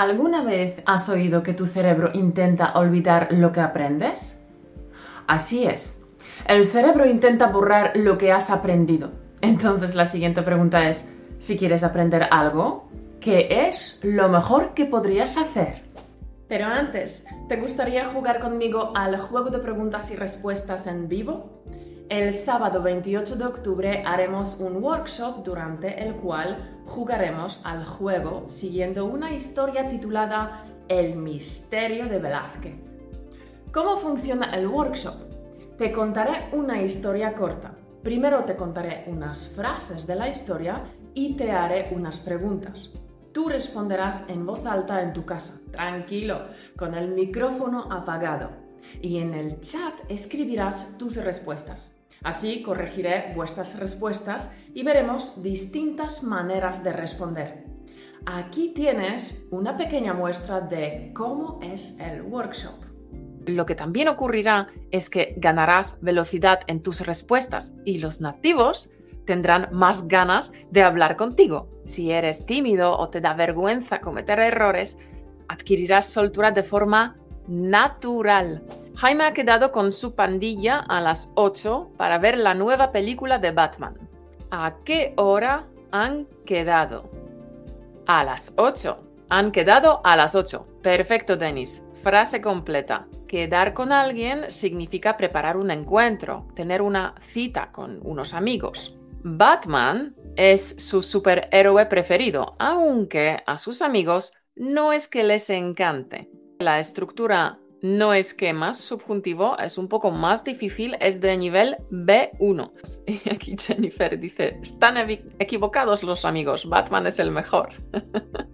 ¿Alguna vez has oído que tu cerebro intenta olvidar lo que aprendes? Así es. El cerebro intenta borrar lo que has aprendido. Entonces la siguiente pregunta es, si quieres aprender algo, ¿qué es lo mejor que podrías hacer? Pero antes, ¿te gustaría jugar conmigo al juego de preguntas y respuestas en vivo? El sábado 28 de octubre haremos un workshop durante el cual jugaremos al juego siguiendo una historia titulada El misterio de Velázquez. ¿Cómo funciona el workshop? Te contaré una historia corta. Primero te contaré unas frases de la historia y te haré unas preguntas. Tú responderás en voz alta en tu casa, tranquilo, con el micrófono apagado. Y en el chat escribirás tus respuestas. Así corregiré vuestras respuestas y veremos distintas maneras de responder. Aquí tienes una pequeña muestra de cómo es el workshop. Lo que también ocurrirá es que ganarás velocidad en tus respuestas y los nativos tendrán más ganas de hablar contigo. Si eres tímido o te da vergüenza cometer errores, adquirirás soltura de forma natural. Jaime ha quedado con su pandilla a las 8 para ver la nueva película de Batman. ¿A qué hora han quedado? A las 8. Han quedado a las 8. Perfecto, Denis. Frase completa. Quedar con alguien significa preparar un encuentro, tener una cita con unos amigos. Batman es su superhéroe preferido, aunque a sus amigos no es que les encante. La estructura no esquema subjuntivo es un poco más difícil, es de nivel B1. Y aquí Jennifer dice, están equivocados los amigos, Batman es el mejor.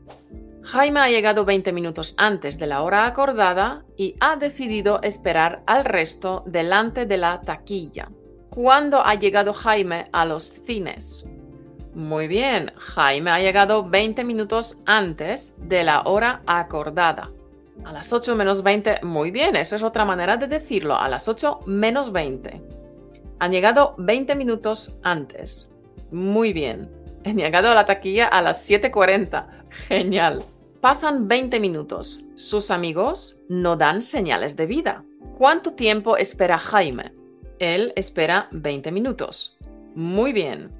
Jaime ha llegado 20 minutos antes de la hora acordada y ha decidido esperar al resto delante de la taquilla. ¿Cuándo ha llegado Jaime a los cines? Muy bien, Jaime ha llegado 20 minutos antes de la hora acordada. A las 8 menos 20, muy bien, eso es otra manera de decirlo, a las 8 menos 20. Han llegado 20 minutos antes. Muy bien. Han llegado a la taquilla a las 7.40. Genial. Pasan 20 minutos. Sus amigos no dan señales de vida. ¿Cuánto tiempo espera Jaime? Él espera 20 minutos. Muy bien.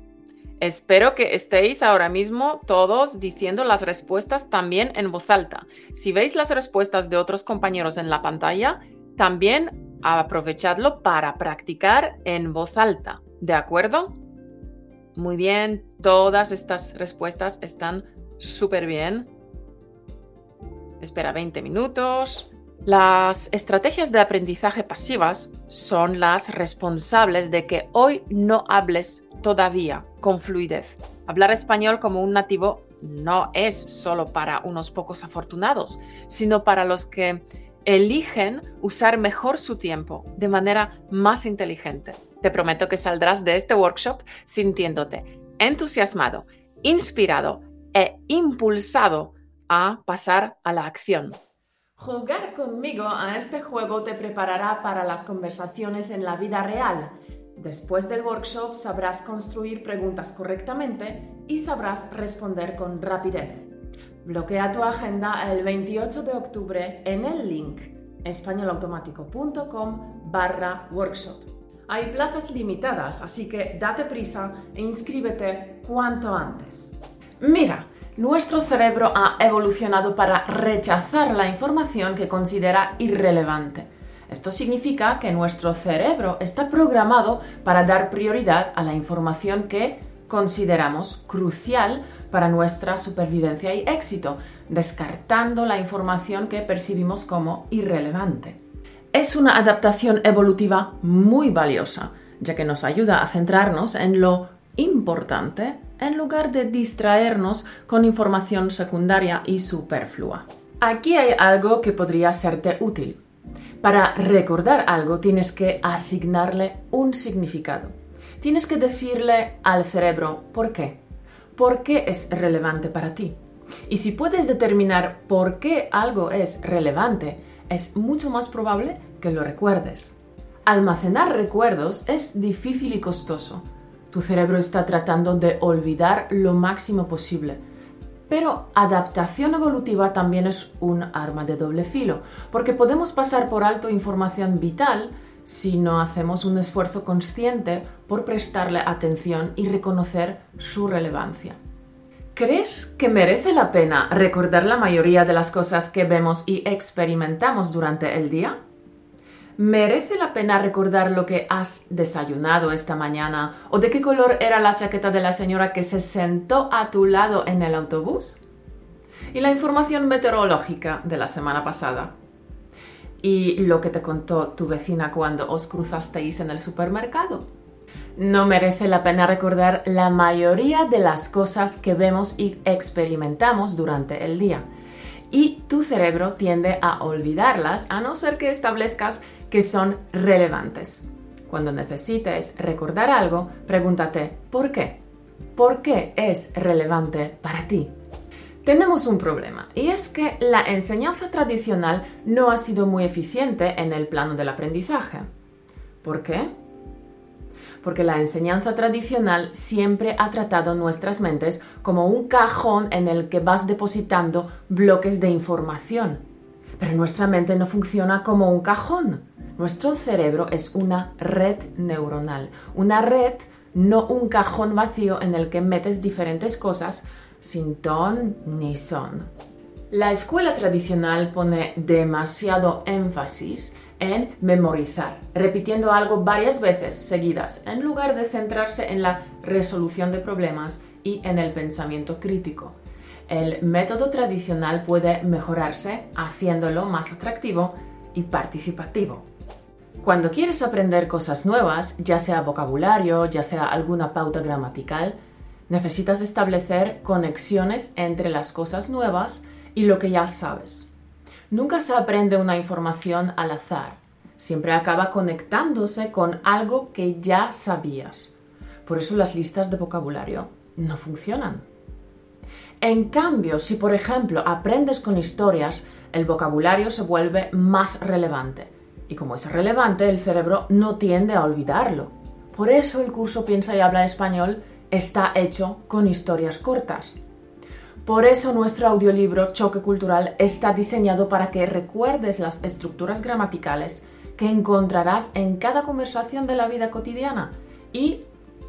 Espero que estéis ahora mismo todos diciendo las respuestas también en voz alta. Si veis las respuestas de otros compañeros en la pantalla, también aprovechadlo para practicar en voz alta. ¿De acuerdo? Muy bien, todas estas respuestas están súper bien. Espera 20 minutos. Las estrategias de aprendizaje pasivas son las responsables de que hoy no hables todavía con fluidez. Hablar español como un nativo no es solo para unos pocos afortunados, sino para los que eligen usar mejor su tiempo de manera más inteligente. Te prometo que saldrás de este workshop sintiéndote entusiasmado, inspirado e impulsado a pasar a la acción. Jugar conmigo a este juego te preparará para las conversaciones en la vida real Después del workshop sabrás construir preguntas correctamente y sabrás responder con rapidez. Bloquea tu agenda el 28 de octubre en el link españolautomático.com barra workshop. Hay plazas limitadas, así que date prisa e inscríbete cuanto antes. Mira, nuestro cerebro ha evolucionado para rechazar la información que considera irrelevante esto significa que nuestro cerebro está programado para dar prioridad a la información que consideramos crucial para nuestra supervivencia y éxito, descartando la información que percibimos como irrelevante. Es una adaptación evolutiva muy valiosa, ya que nos ayuda a centrarnos en lo importante en lugar de distraernos con información secundaria y superflua. Aquí hay algo que podría serte útil. Para recordar algo tienes que asignarle un significado. Tienes que decirle al cerebro por qué. ¿Por qué es relevante para ti? Y si puedes determinar por qué algo es relevante, es mucho más probable que lo recuerdes. Almacenar recuerdos es difícil y costoso. Tu cerebro está tratando de olvidar lo máximo posible. Pero adaptación evolutiva también es un arma de doble filo, porque podemos pasar por alto información vital si no hacemos un esfuerzo consciente por prestarle atención y reconocer su relevancia. ¿Crees que merece la pena recordar la mayoría de las cosas que vemos y experimentamos durante el día? ¿Merece la pena recordar lo que has desayunado esta mañana o de qué color era la chaqueta de la señora que se sentó a tu lado en el autobús? Y la información meteorológica de la semana pasada. Y lo que te contó tu vecina cuando os cruzasteis en el supermercado. No merece la pena recordar la mayoría de las cosas que vemos y experimentamos durante el día. Y tu cerebro tiende a olvidarlas a no ser que establezcas que son relevantes. Cuando necesites recordar algo, pregúntate ¿por qué? ¿Por qué es relevante para ti? Tenemos un problema y es que la enseñanza tradicional no ha sido muy eficiente en el plano del aprendizaje. ¿Por qué? Porque la enseñanza tradicional siempre ha tratado nuestras mentes como un cajón en el que vas depositando bloques de información. Pero nuestra mente no funciona como un cajón nuestro cerebro es una red neuronal, una red, no un cajón vacío en el que metes diferentes cosas sin ton ni son. La escuela tradicional pone demasiado énfasis en memorizar, repitiendo algo varias veces seguidas, en lugar de centrarse en la resolución de problemas y en el pensamiento crítico. El método tradicional puede mejorarse haciéndolo más atractivo y participativo. Cuando quieres aprender cosas nuevas, ya sea vocabulario, ya sea alguna pauta gramatical, necesitas establecer conexiones entre las cosas nuevas y lo que ya sabes. Nunca se aprende una información al azar, siempre acaba conectándose con algo que ya sabías. Por eso las listas de vocabulario no funcionan. En cambio, si por ejemplo aprendes con historias, el vocabulario se vuelve más relevante y como es relevante, el cerebro no tiende a olvidarlo. Por eso el curso Piensa y Habla Español está hecho con historias cortas. Por eso nuestro audiolibro Choque Cultural está diseñado para que recuerdes las estructuras gramaticales que encontrarás en cada conversación de la vida cotidiana y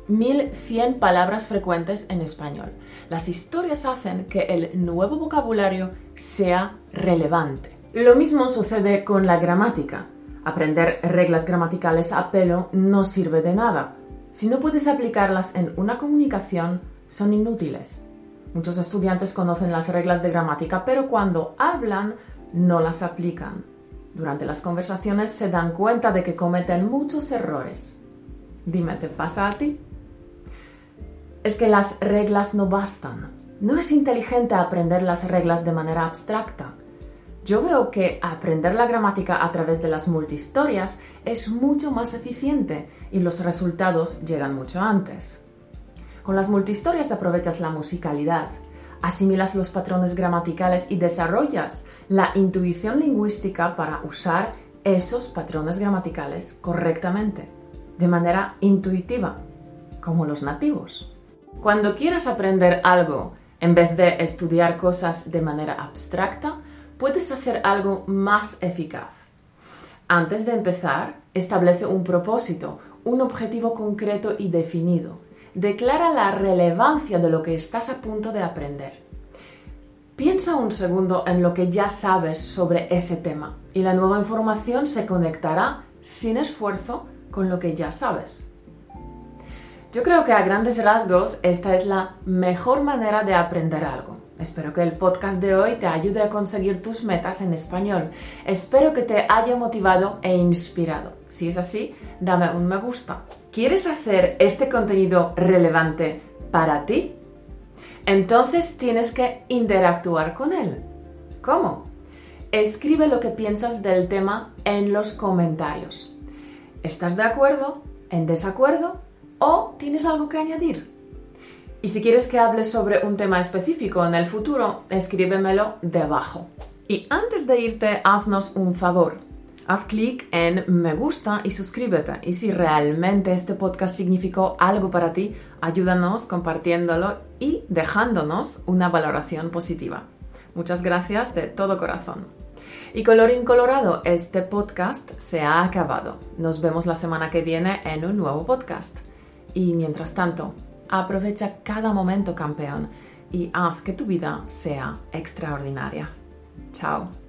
1100 palabras frecuentes en español. Las historias hacen que el nuevo vocabulario sea relevante. Lo mismo sucede con la gramática. Aprender reglas gramaticales a pelo no sirve de nada. Si no puedes aplicarlas en una comunicación, son inútiles. Muchos estudiantes conocen las reglas de gramática, pero cuando hablan no las aplican. Durante las conversaciones se dan cuenta de que cometen muchos errores. Dime, ¿te pasa a ti? Es que las reglas no bastan. No es inteligente aprender las reglas de manera abstracta yo veo que aprender la gramática a través de las multihistorias es mucho más eficiente y los resultados llegan mucho antes. Con las multihistorias aprovechas la musicalidad, asimilas los patrones gramaticales y desarrollas la intuición lingüística para usar esos patrones gramaticales correctamente, de manera intuitiva, como los nativos. Cuando quieras aprender algo, en vez de estudiar cosas de manera abstracta, puedes hacer algo más eficaz. Antes de empezar, establece un propósito, un objetivo concreto y definido. Declara la relevancia de lo que estás a punto de aprender. Piensa un segundo en lo que ya sabes sobre ese tema y la nueva información se conectará sin esfuerzo con lo que ya sabes. Yo creo que a grandes rasgos esta es la mejor manera de aprender algo. Espero que el podcast de hoy te ayude a conseguir tus metas en español. Espero que te haya motivado e inspirado. Si es así, dame un me gusta. ¿Quieres hacer este contenido relevante para ti? Entonces tienes que interactuar con él. ¿Cómo? Escribe lo que piensas del tema en los comentarios. ¿Estás de acuerdo? ¿En desacuerdo? ¿O tienes algo que añadir? Y si quieres que hable sobre un tema específico en el futuro, escríbemelo debajo. Y antes de irte, haznos un favor. Haz clic en me gusta y suscríbete. Y si realmente este podcast significó algo para ti, ayúdanos compartiéndolo y dejándonos una valoración positiva. Muchas gracias de todo corazón. Y colorín colorado, este podcast se ha acabado. Nos vemos la semana que viene en un nuevo podcast. Y mientras tanto, aprovecha cada momento campeón y haz que tu vida sea extraordinaria. Chao.